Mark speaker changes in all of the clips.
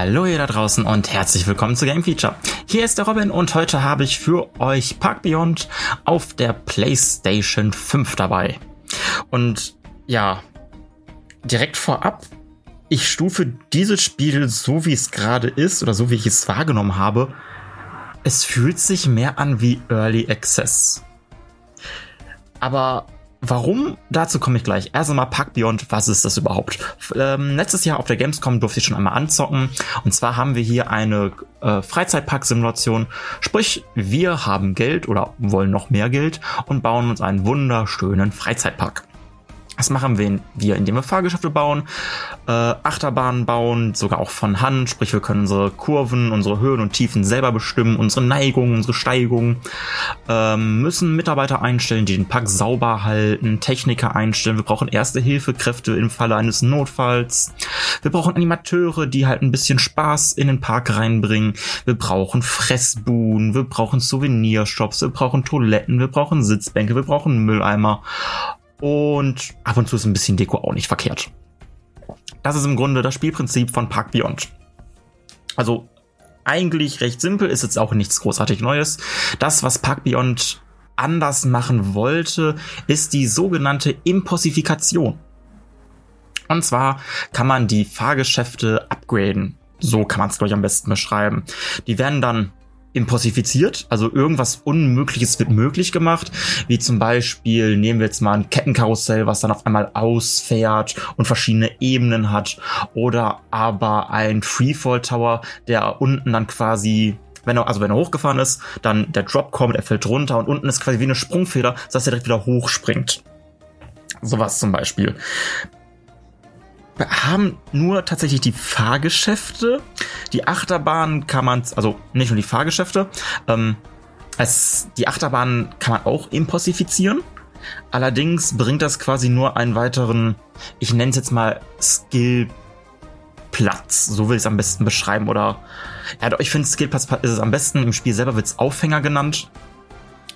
Speaker 1: Hallo ihr da draußen und herzlich willkommen zu Game Feature. Hier ist der Robin und heute habe ich für euch Park Beyond auf der PlayStation 5 dabei. Und ja, direkt vorab, ich stufe dieses Spiel so wie es gerade ist oder so wie ich es wahrgenommen habe, es fühlt sich mehr an wie Early Access. Aber Warum? Dazu komme ich gleich. Erst einmal Pack Beyond, was ist das überhaupt? Ähm, letztes Jahr auf der Gamescom durfte ich schon einmal anzocken. Und zwar haben wir hier eine äh, Freizeitpark-Simulation. Sprich, wir haben Geld oder wollen noch mehr Geld und bauen uns einen wunderschönen Freizeitpark. Das machen wir, wir, indem wir Fahrgeschäfte bauen, äh, Achterbahnen bauen, sogar auch von Hand. Sprich, wir können unsere Kurven, unsere Höhen und Tiefen selber bestimmen, unsere Neigungen, unsere Steigungen. Ähm, müssen Mitarbeiter einstellen, die den Park sauber halten, Techniker einstellen. Wir brauchen Erste-Hilfe-Kräfte im Falle eines Notfalls. Wir brauchen Animateure, die halt ein bisschen Spaß in den Park reinbringen. Wir brauchen Fressbuden, wir brauchen Souvenirshops, wir brauchen Toiletten, wir brauchen Sitzbänke, wir brauchen Mülleimer. Und ab und zu ist ein bisschen Deko auch nicht verkehrt. Das ist im Grunde das Spielprinzip von Park Beyond. Also eigentlich recht simpel, ist jetzt auch nichts großartig Neues. Das, was Park Beyond anders machen wollte, ist die sogenannte Impossifikation. Und zwar kann man die Fahrgeschäfte upgraden. So kann man es, glaube ich, am besten beschreiben. Die werden dann impossifiziert, also irgendwas Unmögliches wird möglich gemacht, wie zum Beispiel nehmen wir jetzt mal ein Kettenkarussell, was dann auf einmal ausfährt und verschiedene Ebenen hat, oder aber ein Freefall Tower, der unten dann quasi wenn er, also wenn er hochgefahren ist, dann der Drop kommt, er fällt runter und unten ist quasi wie eine Sprungfeder, dass er direkt wieder hochspringt. Sowas zum Beispiel haben nur tatsächlich die Fahrgeschäfte. Die Achterbahn kann man, also nicht nur die Fahrgeschäfte, ähm, es, die Achterbahn kann man auch impossifizieren. Allerdings bringt das quasi nur einen weiteren, ich nenne es jetzt mal Skillplatz. So will ich es am besten beschreiben. Oder ja, ich finde Skillplatz ist es am besten. Im Spiel selber wird es Aufhänger genannt.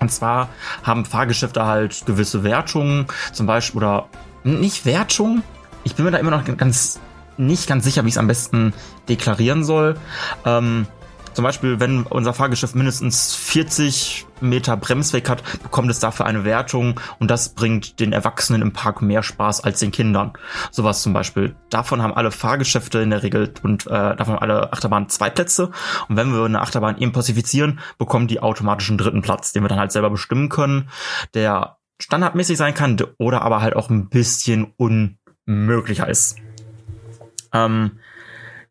Speaker 1: Und zwar haben Fahrgeschäfte halt gewisse Wertungen, zum Beispiel, oder nicht Wertungen, ich bin mir da immer noch ganz nicht ganz sicher, wie ich es am besten deklarieren soll. Ähm, zum Beispiel, wenn unser Fahrgeschäft mindestens 40 Meter Bremsweg hat, bekommt es dafür eine Wertung und das bringt den Erwachsenen im Park mehr Spaß als den Kindern. Sowas zum Beispiel. Davon haben alle Fahrgeschäfte in der Regel und äh, davon haben alle Achterbahnen zwei Plätze. Und wenn wir eine Achterbahn impossifizieren, bekommen die automatisch einen dritten Platz, den wir dann halt selber bestimmen können, der standardmäßig sein kann oder aber halt auch ein bisschen un möglicher ist. Ähm,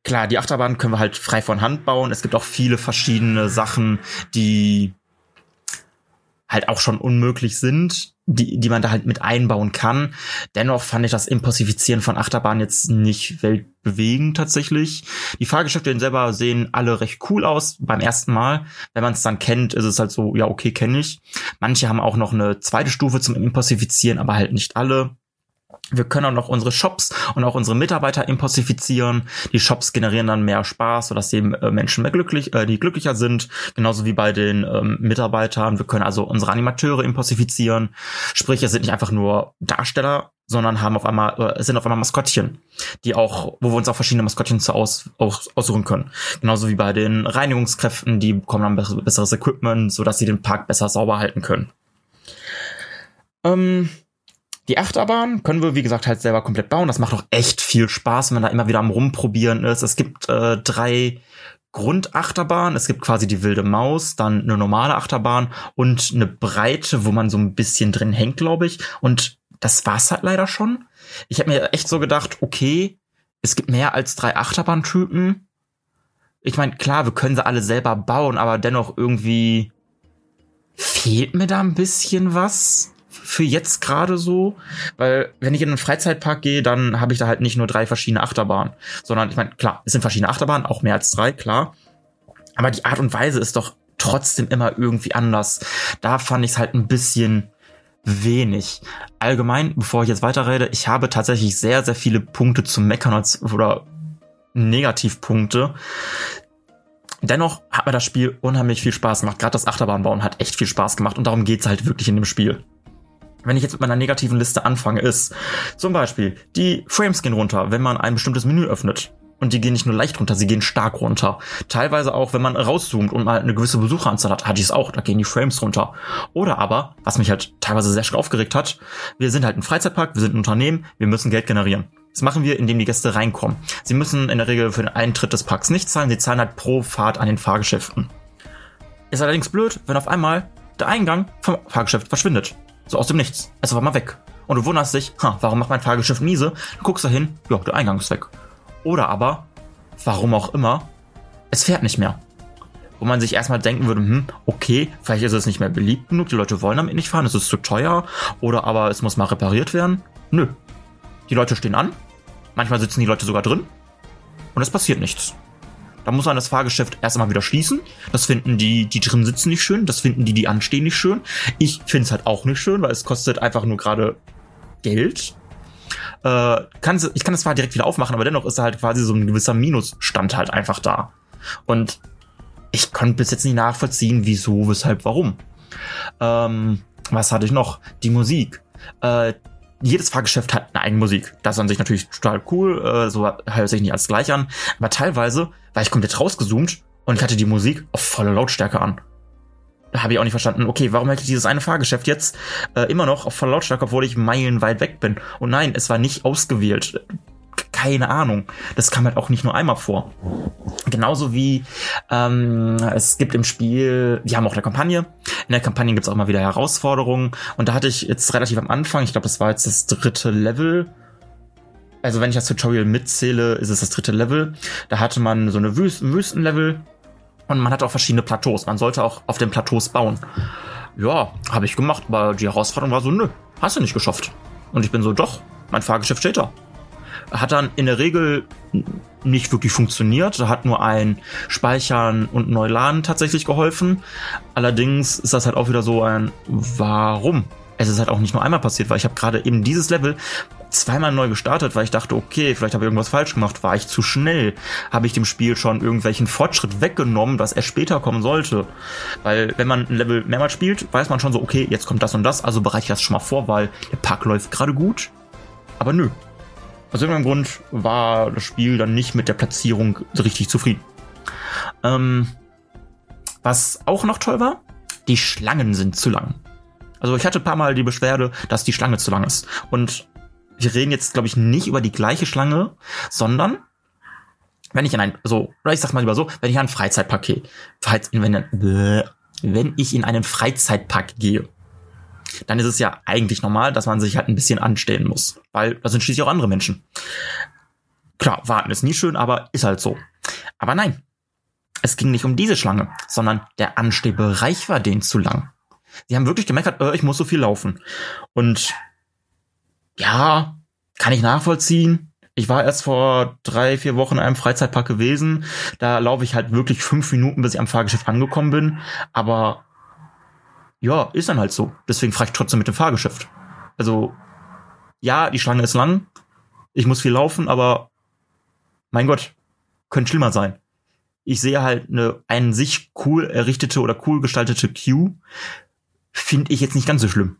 Speaker 1: klar, die Achterbahn können wir halt frei von Hand bauen. Es gibt auch viele verschiedene Sachen, die halt auch schon unmöglich sind, die, die man da halt mit einbauen kann. Dennoch fand ich das Impossifizieren von Achterbahn jetzt nicht weltbewegend tatsächlich. Die Fahrgeschäfte selber sehen alle recht cool aus beim ersten Mal. Wenn man es dann kennt, ist es halt so, ja, okay, kenne ich. Manche haben auch noch eine zweite Stufe zum Impossifizieren, aber halt nicht alle. Wir können auch noch unsere Shops und auch unsere Mitarbeiter impossifizieren. Die Shops generieren dann mehr Spaß, sodass die äh, Menschen mehr glücklich, äh, die glücklicher sind. Genauso wie bei den ähm, Mitarbeitern. Wir können also unsere Animateure impossifizieren. Sprich, es sind nicht einfach nur Darsteller, sondern haben auf einmal, äh, sind auf einmal Maskottchen, die auch, wo wir uns auch verschiedene Maskottchen zu aus, aus, aussuchen können. Genauso wie bei den Reinigungskräften, die bekommen dann besseres Equipment, sodass sie den Park besser sauber halten können. Ähm, die Achterbahn können wir, wie gesagt, halt selber komplett bauen. Das macht auch echt viel Spaß, wenn man da immer wieder am Rumprobieren ist. Es gibt äh, drei Grundachterbahn. Es gibt quasi die wilde Maus, dann eine normale Achterbahn und eine breite, wo man so ein bisschen drin hängt, glaube ich. Und das war's halt leider schon. Ich habe mir echt so gedacht, okay, es gibt mehr als drei Achterbahntypen. Ich meine, klar, wir können sie alle selber bauen, aber dennoch irgendwie fehlt mir da ein bisschen was für jetzt gerade so, weil wenn ich in einen Freizeitpark gehe, dann habe ich da halt nicht nur drei verschiedene Achterbahnen, sondern ich meine, klar, es sind verschiedene Achterbahnen, auch mehr als drei, klar. Aber die Art und Weise ist doch trotzdem immer irgendwie anders. Da fand ich es halt ein bisschen wenig. Allgemein, bevor ich jetzt weiterrede, ich habe tatsächlich sehr, sehr viele Punkte zum Meckern oder Negativpunkte. Dennoch hat mir das Spiel unheimlich viel Spaß gemacht. Gerade das Achterbahnbauen hat echt viel Spaß gemacht und darum geht's halt wirklich in dem Spiel. Wenn ich jetzt mit meiner negativen Liste anfange, ist zum Beispiel die Frames gehen runter, wenn man ein bestimmtes Menü öffnet. Und die gehen nicht nur leicht runter, sie gehen stark runter. Teilweise auch, wenn man rauszoomt und mal eine gewisse Besucheranzahl hat, hatte ich es auch, da gehen die Frames runter. Oder aber, was mich halt teilweise sehr stark aufgeregt hat, wir sind halt ein Freizeitpark, wir sind ein Unternehmen, wir müssen Geld generieren. Das machen wir, indem die Gäste reinkommen. Sie müssen in der Regel für den Eintritt des Parks nicht zahlen, sie zahlen halt pro Fahrt an den Fahrgeschäften. Ist allerdings blöd, wenn auf einmal der Eingang vom Fahrgeschäft verschwindet. So aus dem Nichts. Es war mal weg. Und du wunderst dich, ha, warum macht mein Fahrgeschäft miese? Du guckst da hin, ja, der Eingang ist weg. Oder aber, warum auch immer, es fährt nicht mehr. Wo man sich erstmal denken würde, hm, okay, vielleicht ist es nicht mehr beliebt genug, die Leute wollen damit nicht fahren, es ist zu teuer, oder aber es muss mal repariert werden. Nö, die Leute stehen an, manchmal sitzen die Leute sogar drin und es passiert nichts. Da muss man das Fahrgeschäft erst einmal wieder schließen. Das finden die, die drin sitzen nicht schön. Das finden die, die anstehen nicht schön. Ich finde es halt auch nicht schön, weil es kostet einfach nur gerade Geld. Äh, kann, ich kann das zwar direkt wieder aufmachen, aber dennoch ist da halt quasi so ein gewisser Minusstand halt einfach da. Und ich konnte bis jetzt nicht nachvollziehen, wieso, weshalb, warum. Ähm, was hatte ich noch? Die Musik. Äh, jedes Fahrgeschäft hat eine eigene Musik. Das ist an sich natürlich total cool, äh, so hört sich nicht alles gleich an. Aber teilweise war ich komplett rausgezoomt und ich hatte die Musik auf volle Lautstärke an. Da habe ich auch nicht verstanden, okay, warum hätte ich dieses eine Fahrgeschäft jetzt äh, immer noch auf voller Lautstärke, obwohl ich meilenweit weg bin? Und nein, es war nicht ausgewählt keine Ahnung. Das kam halt auch nicht nur einmal vor. Genauso wie ähm, es gibt im Spiel, die haben auch eine Kampagne. In der Kampagne gibt es auch mal wieder Herausforderungen. Und da hatte ich jetzt relativ am Anfang, ich glaube, das war jetzt das dritte Level. Also wenn ich das Tutorial mitzähle, ist es das dritte Level. Da hatte man so eine Wüst Wüstenlevel und man hat auch verschiedene Plateaus. Man sollte auch auf den Plateaus bauen. Ja, habe ich gemacht, aber die Herausforderung war so, nö, hast du nicht geschafft. Und ich bin so, doch, mein Fahrgeschäft steht da. Hat dann in der Regel nicht wirklich funktioniert. Da hat nur ein Speichern und Neuladen tatsächlich geholfen. Allerdings ist das halt auch wieder so ein Warum? Es ist halt auch nicht nur einmal passiert, weil ich habe gerade eben dieses Level zweimal neu gestartet, weil ich dachte, okay, vielleicht habe ich irgendwas falsch gemacht, war ich zu schnell, habe ich dem Spiel schon irgendwelchen Fortschritt weggenommen, was erst später kommen sollte. Weil wenn man ein Level mehrmals spielt, weiß man schon so, okay, jetzt kommt das und das, also bereite ich das schon mal vor, weil der Park läuft gerade gut. Aber nö, aus irgendeinem Grund war das Spiel dann nicht mit der Platzierung richtig zufrieden. Ähm, was auch noch toll war, die Schlangen sind zu lang. Also ich hatte ein paar Mal die Beschwerde, dass die Schlange zu lang ist. Und wir reden jetzt, glaube ich, nicht über die gleiche Schlange, sondern wenn ich in ein, so, oder ich sag mal lieber so, wenn ich in ein Freizeitpaket, wenn, wenn ich in einen Freizeitpark gehe dann ist es ja eigentlich normal, dass man sich halt ein bisschen anstellen muss. Weil da sind schließlich auch andere Menschen. Klar, warten ist nie schön, aber ist halt so. Aber nein, es ging nicht um diese Schlange, sondern der Anstehbereich war denen zu lang. Sie haben wirklich gemerkt, äh, ich muss so viel laufen. Und ja, kann ich nachvollziehen. Ich war erst vor drei, vier Wochen in einem Freizeitpark gewesen. Da laufe ich halt wirklich fünf Minuten, bis ich am Fahrgeschäft angekommen bin. Aber ja, ist dann halt so. Deswegen frage ich trotzdem mit dem Fahrgeschäft. Also, ja, die Schlange ist lang, ich muss viel laufen, aber mein Gott, könnte schlimmer sein. Ich sehe halt eine einen sich cool errichtete oder cool gestaltete Queue, finde ich jetzt nicht ganz so schlimm.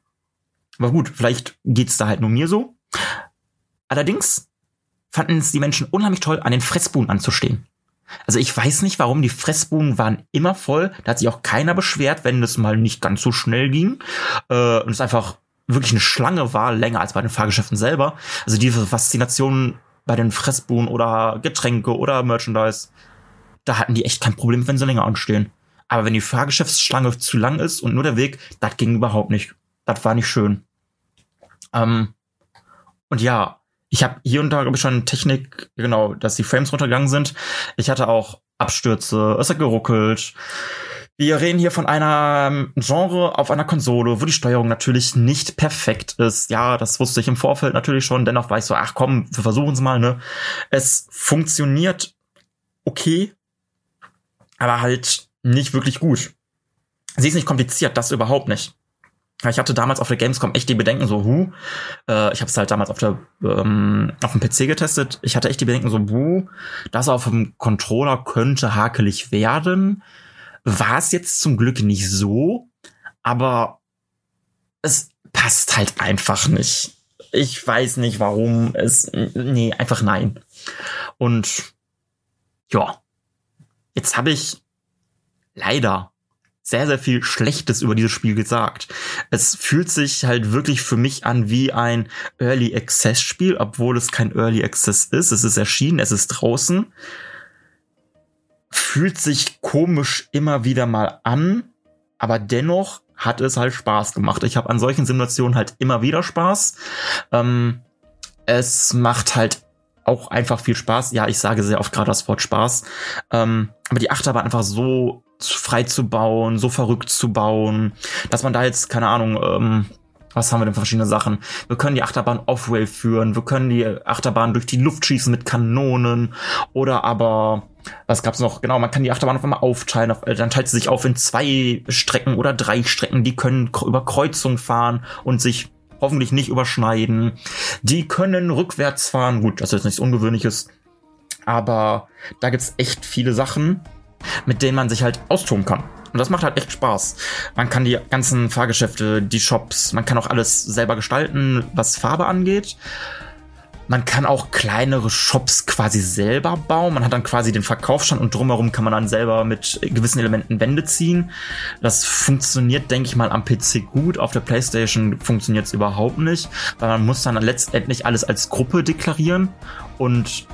Speaker 1: Aber gut, vielleicht geht's da halt nur mir so. Allerdings fanden es die Menschen unheimlich toll, an den Fressbuhnen anzustehen. Also ich weiß nicht, warum die Fressbuden waren immer voll. Da hat sich auch keiner beschwert, wenn es mal nicht ganz so schnell ging. Äh, und es einfach wirklich eine Schlange war, länger als bei den Fahrgeschäften selber. Also diese Faszination bei den Fressbuden oder Getränke oder Merchandise, da hatten die echt kein Problem, wenn sie länger anstehen. Aber wenn die Fahrgeschäftsschlange zu lang ist und nur der Weg, das ging überhaupt nicht. Das war nicht schön. Ähm, und ja, ich habe hier und da, glaube ich, schon Technik, genau, dass die Frames runtergegangen sind. Ich hatte auch Abstürze, es hat geruckelt. Wir reden hier von einem Genre auf einer Konsole, wo die Steuerung natürlich nicht perfekt ist. Ja, das wusste ich im Vorfeld natürlich schon. Dennoch war ich so, ach komm, wir versuchen es mal, ne? Es funktioniert okay, aber halt nicht wirklich gut. Sie ist nicht kompliziert, das überhaupt nicht. Ich hatte damals auf der Gamescom echt die Bedenken so, hu, äh, ich habe es halt damals auf der ähm, auf dem PC getestet. Ich hatte echt die Bedenken so, hu, das auf dem Controller könnte hakelig werden. War es jetzt zum Glück nicht so, aber es passt halt einfach nicht. Ich weiß nicht warum es nee, einfach nein. Und ja, jetzt habe ich leider sehr, sehr viel Schlechtes über dieses Spiel gesagt. Es fühlt sich halt wirklich für mich an wie ein Early Access Spiel, obwohl es kein Early Access ist. Es ist erschienen, es ist draußen. Fühlt sich komisch immer wieder mal an, aber dennoch hat es halt Spaß gemacht. Ich habe an solchen Simulationen halt immer wieder Spaß. Ähm, es macht halt auch einfach viel Spaß. Ja, ich sage sehr oft gerade das Wort Spaß. Ähm, aber die Achterbahn einfach so frei zu bauen, so verrückt zu bauen, dass man da jetzt, keine Ahnung, ähm, was haben wir denn für verschiedene Sachen? Wir können die Achterbahn off-rail führen, wir können die Achterbahn durch die Luft schießen mit Kanonen oder aber, was gab's noch? Genau, man kann die Achterbahn auf einmal aufteilen, dann teilt sie sich auf in zwei Strecken oder drei Strecken, die können über Kreuzung fahren und sich hoffentlich nicht überschneiden. Die können rückwärts fahren, gut, das ist nichts Ungewöhnliches, aber da gibt's echt viele Sachen mit denen man sich halt austoben kann. Und das macht halt echt Spaß. Man kann die ganzen Fahrgeschäfte, die Shops, man kann auch alles selber gestalten, was Farbe angeht. Man kann auch kleinere Shops quasi selber bauen. Man hat dann quasi den Verkaufsstand und drumherum kann man dann selber mit gewissen Elementen Wände ziehen. Das funktioniert, denke ich mal, am PC gut. Auf der PlayStation funktioniert es überhaupt nicht, weil man muss dann letztendlich alles als Gruppe deklarieren und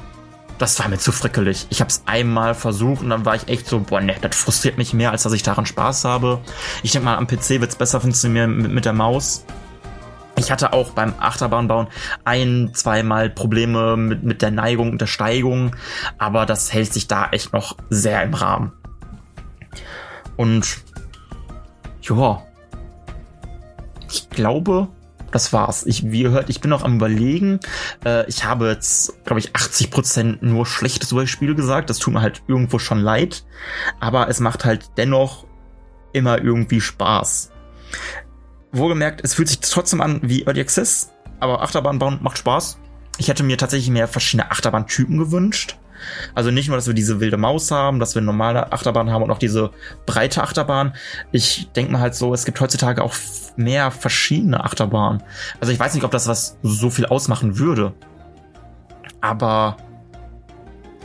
Speaker 1: das war mir zu frickelig. Ich habe es einmal versucht und dann war ich echt so, boah, ne, das frustriert mich mehr, als dass ich daran Spaß habe. Ich denke mal, am PC wird es besser funktionieren mit, mit der Maus. Ich hatte auch beim Achterbahnbauen ein, zweimal Probleme mit, mit der Neigung und der Steigung, aber das hält sich da echt noch sehr im Rahmen. Und ja, ich glaube, das war's. Ich, wie ihr hört, ich bin noch am überlegen. Äh, ich habe jetzt, glaube ich, 80% nur Schlechtes über das Spiel gesagt. Das tut mir halt irgendwo schon leid. Aber es macht halt dennoch immer irgendwie Spaß. Wohlgemerkt, es fühlt sich trotzdem an wie Early Access, aber Achterbahn bauen macht Spaß. Ich hätte mir tatsächlich mehr verschiedene Achterbahntypen gewünscht. Also nicht nur, dass wir diese wilde Maus haben, dass wir normale Achterbahn haben und auch diese breite Achterbahn. Ich denke mal halt so, es gibt heutzutage auch mehr verschiedene Achterbahnen. Also ich weiß nicht, ob das was so viel ausmachen würde. Aber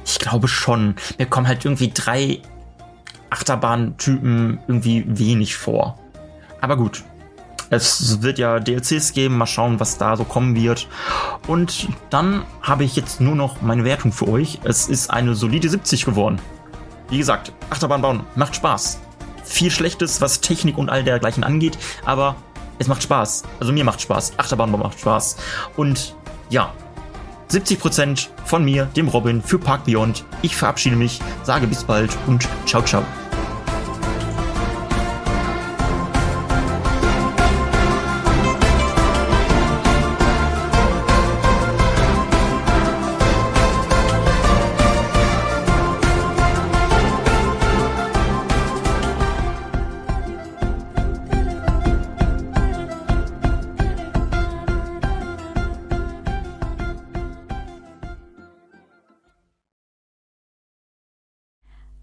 Speaker 1: ich glaube schon. Mir kommen halt irgendwie drei Achterbahntypen irgendwie wenig vor. Aber gut, es wird ja DLCs geben, mal schauen, was da so kommen wird. Und dann habe ich jetzt nur noch meine Wertung für euch. Es ist eine solide 70 geworden. Wie gesagt, Achterbahn bauen macht Spaß. Viel Schlechtes, was Technik und all dergleichen angeht, aber es macht Spaß. Also mir macht Spaß. Achterbahn bauen macht Spaß. Und ja, 70% von mir, dem Robin, für Park Beyond. Ich verabschiede mich, sage bis bald und ciao, ciao.